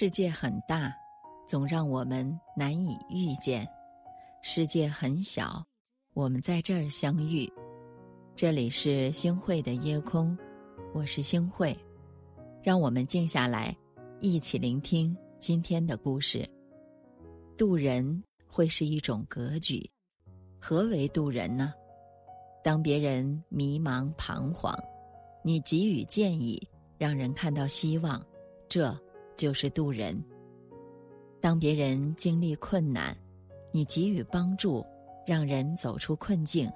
世界很大，总让我们难以遇见；世界很小，我们在这儿相遇。这里是星汇的夜空，我是星汇，让我们静下来，一起聆听今天的故事。渡人会是一种格局，何为渡人呢？当别人迷茫彷徨，你给予建议，让人看到希望，这。就是渡人。当别人经历困难，你给予帮助，让人走出困境，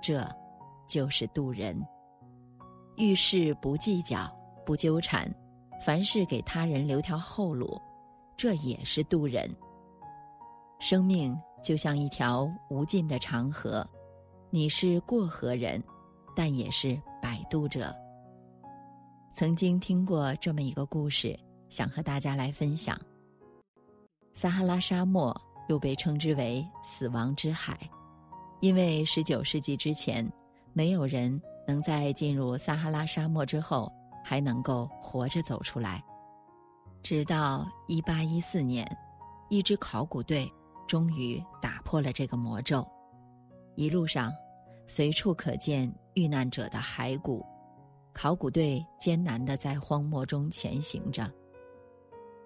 这，就是渡人。遇事不计较，不纠缠，凡事给他人留条后路，这也是渡人。生命就像一条无尽的长河，你是过河人，但也是摆渡者。曾经听过这么一个故事。想和大家来分享。撒哈拉沙漠又被称之为“死亡之海”，因为十九世纪之前，没有人能在进入撒哈拉沙漠之后还能够活着走出来。直到一八一四年，一支考古队终于打破了这个魔咒。一路上，随处可见遇难者的骸骨，考古队艰难地在荒漠中前行着。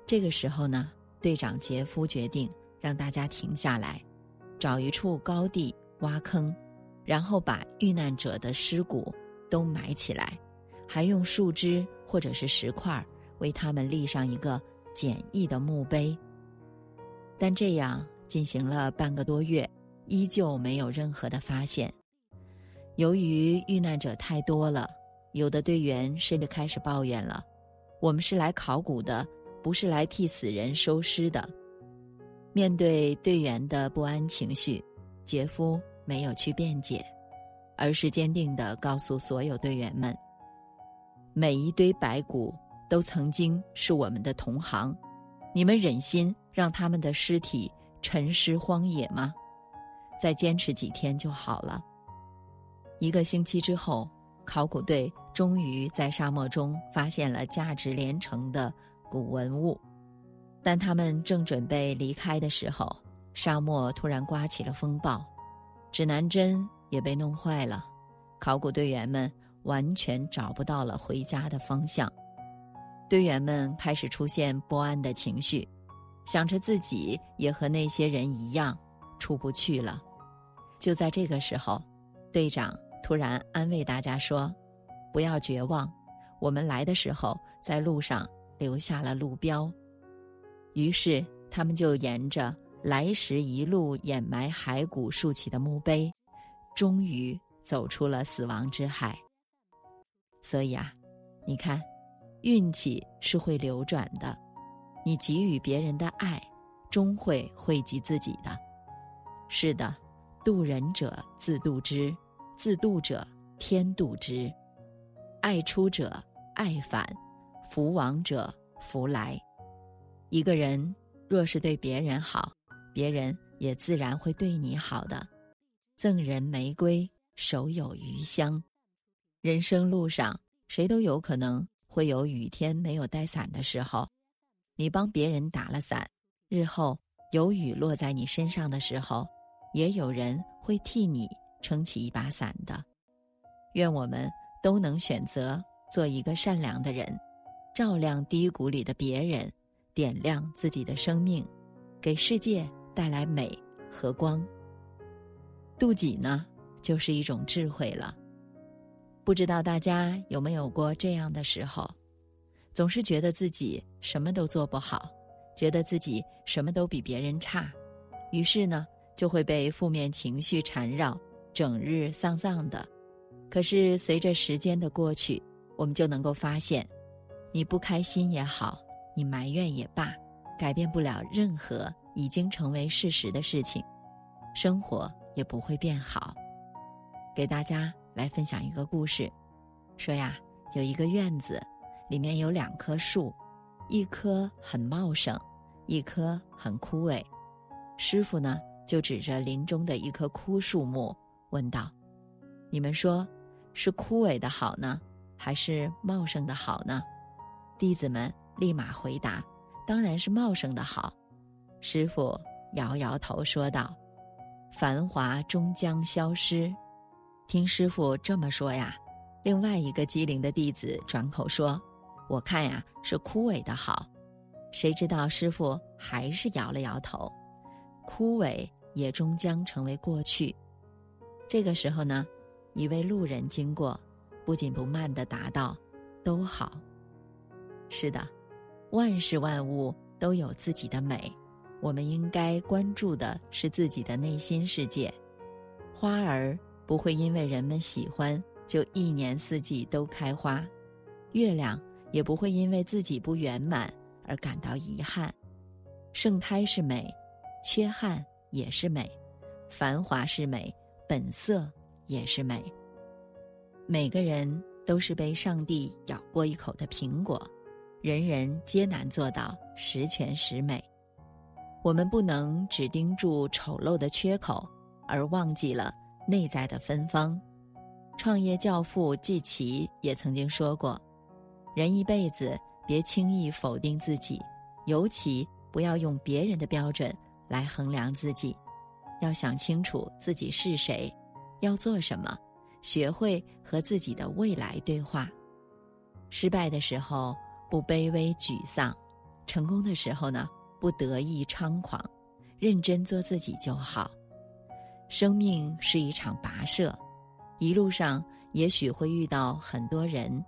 这个时候呢，队长杰夫决定让大家停下来，找一处高地挖坑，然后把遇难者的尸骨都埋起来，还用树枝或者是石块为他们立上一个简易的墓碑。但这样进行了半个多月，依旧没有任何的发现。由于遇难者太多了，有的队员甚至开始抱怨了：“我们是来考古的。”不是来替死人收尸的。面对队员的不安情绪，杰夫没有去辩解，而是坚定地告诉所有队员们：“每一堆白骨都曾经是我们的同行，你们忍心让他们的尸体沉尸荒野吗？再坚持几天就好了。”一个星期之后，考古队终于在沙漠中发现了价值连城的。古文物，但他们正准备离开的时候，沙漠突然刮起了风暴，指南针也被弄坏了，考古队员们完全找不到了回家的方向。队员们开始出现不安的情绪，想着自己也和那些人一样出不去了。就在这个时候，队长突然安慰大家说：“不要绝望，我们来的时候在路上。”留下了路标，于是他们就沿着来时一路掩埋骸骨竖起的墓碑，终于走出了死亡之海。所以啊，你看，运气是会流转的，你给予别人的爱，终会惠及自己的。是的，渡人者自渡之，自渡者天渡之，爱出者爱返。福往者福来，一个人若是对别人好，别人也自然会对你好的。赠人玫瑰，手有余香。人生路上，谁都有可能会有雨天没有带伞的时候。你帮别人打了伞，日后有雨落在你身上的时候，也有人会替你撑起一把伞的。愿我们都能选择做一个善良的人。照亮低谷里的别人，点亮自己的生命，给世界带来美和光。妒忌呢，就是一种智慧了。不知道大家有没有过这样的时候，总是觉得自己什么都做不好，觉得自己什么都比别人差，于是呢，就会被负面情绪缠绕，整日丧丧的。可是随着时间的过去，我们就能够发现。你不开心也好，你埋怨也罢，改变不了任何已经成为事实的事情，生活也不会变好。给大家来分享一个故事，说呀，有一个院子，里面有两棵树，一棵很茂盛，一棵很枯萎。师傅呢，就指着林中的一棵枯树木，问道：“你们说，是枯萎的好呢，还是茂盛的好呢？”弟子们立马回答：“当然是茂盛的好。师傅摇摇头说道：“繁华终将消失。”听师傅这么说呀，另外一个机灵的弟子转口说：“我看呀，是枯萎的好。”谁知道师傅还是摇了摇头：“枯萎也终将成为过去。”这个时候呢，一位路人经过，不紧不慢的答道：“都好。”是的，万事万物都有自己的美，我们应该关注的是自己的内心世界。花儿不会因为人们喜欢就一年四季都开花，月亮也不会因为自己不圆满而感到遗憾。盛开是美，缺憾也是美，繁华是美，本色也是美。每个人都是被上帝咬过一口的苹果。人人皆难做到十全十美，我们不能只盯住丑陋的缺口，而忘记了内在的芬芳。创业教父季琦也曾经说过：“人一辈子别轻易否定自己，尤其不要用别人的标准来衡量自己。要想清楚自己是谁，要做什么，学会和自己的未来对话。失败的时候。”不卑微沮丧，成功的时候呢，不得意猖狂，认真做自己就好。生命是一场跋涉，一路上也许会遇到很多人，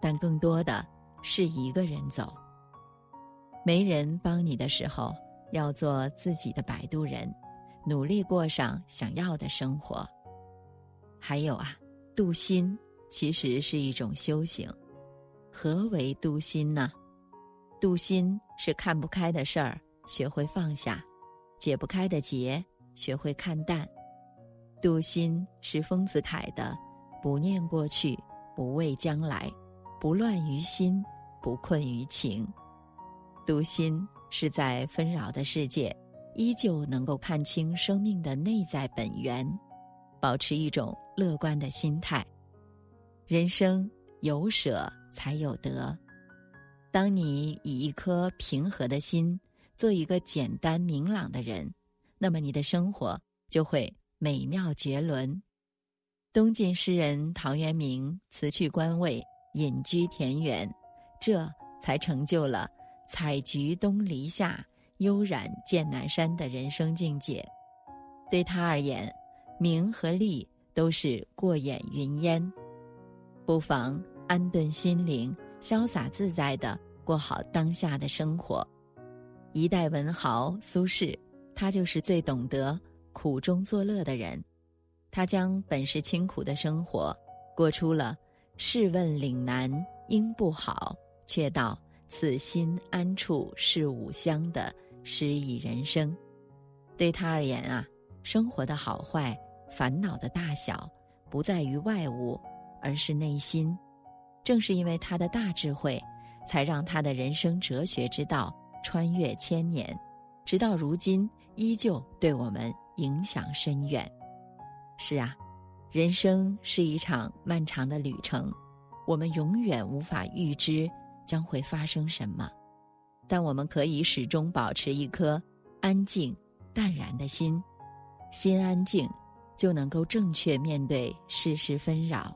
但更多的是一个人走。没人帮你的时候，要做自己的摆渡人，努力过上想要的生活。还有啊，渡心其实是一种修行。何为度心呢？度心是看不开的事儿，学会放下；解不开的结，学会看淡。度心是丰子恺的“不念过去，不畏将来，不乱于心，不困于情”。度心是在纷扰的世界，依旧能够看清生命的内在本源，保持一种乐观的心态。人生有舍。才有得。当你以一颗平和的心，做一个简单明朗的人，那么你的生活就会美妙绝伦。东晋诗人陶渊明辞去官位，隐居田园，这才成就了“采菊东篱下，悠然见南山”的人生境界。对他而言，名和利都是过眼云烟，不妨。安顿心灵，潇洒自在的过好当下的生活。一代文豪苏轼，他就是最懂得苦中作乐的人。他将本是清苦的生活，过出了“试问岭南应不好，却道此心安处是吾乡”的诗意人生。对他而言啊，生活的好坏、烦恼的大小，不在于外物，而是内心。正是因为他的大智慧，才让他的人生哲学之道穿越千年，直到如今依旧对我们影响深远。是啊，人生是一场漫长的旅程，我们永远无法预知将会发生什么，但我们可以始终保持一颗安静、淡然的心。心安静，就能够正确面对世事纷扰；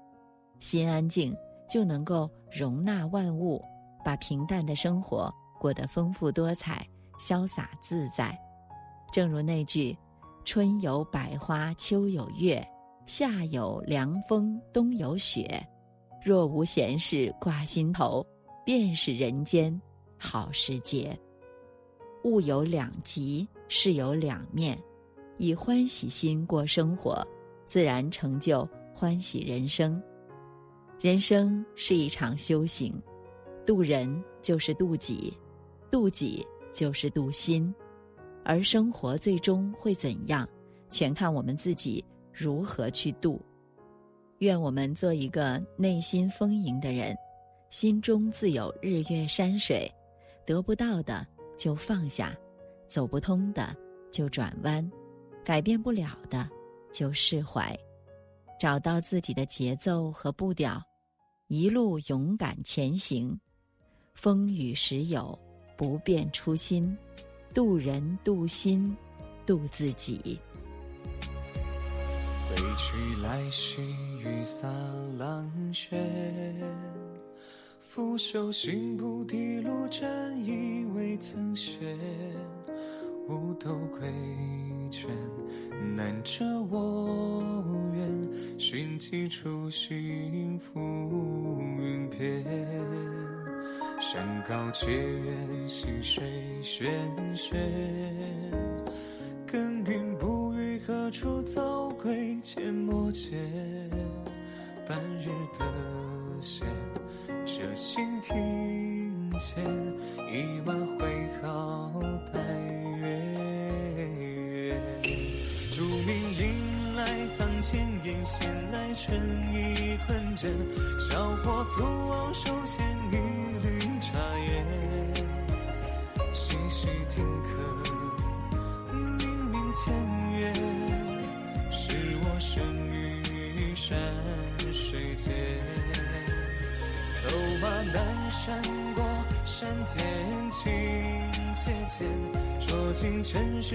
心安静。就能够容纳万物，把平淡的生活过得丰富多彩、潇洒自在。正如那句：“春有百花，秋有月，夏有凉风，冬有雪。若无闲事挂心头，便是人间好时节。”物有两极，事有两面，以欢喜心过生活，自然成就欢喜人生。人生是一场修行，渡人就是渡己，渡己就是渡心，而生活最终会怎样，全看我们自己如何去渡。愿我们做一个内心丰盈的人，心中自有日月山水，得不到的就放下，走不通的就转弯，改变不了的就释怀，找到自己的节奏和步调。一路勇敢前行，风雨时有，不变初心，渡人渡心，渡自己。归去来兮，雨洒狼血。拂袖行不提路，沾衣未曾歇。五斗归卷，难遮我愿。寻迹初心浮云边。山高且远，溪水喧喧。耕耘不语，何处早归？阡陌间，半日得闲。这心庭前，一马挥毫待闲来春意困倦。小火粗熬，手牵一缕茶叶。细细听客，明明前月，是我生于山水间。走马南山过，山间清且浅，酌尽尘世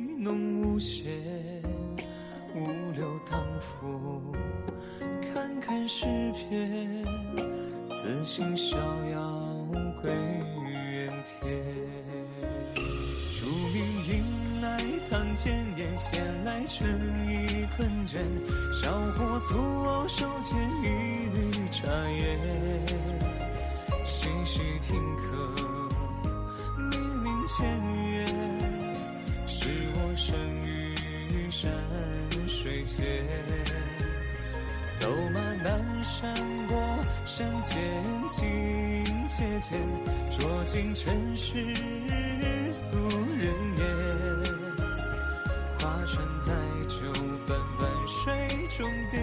浓无限。五柳当扶，看看诗篇，此心逍遥归原天。竹名迎来堂前燕，闲来春意困倦。小火粗熬，手牵一缕茶烟。细细听客，明明前水间。走马南山过，山间情切切，酌尽尘世俗人言。花船载酒，泛泛水中别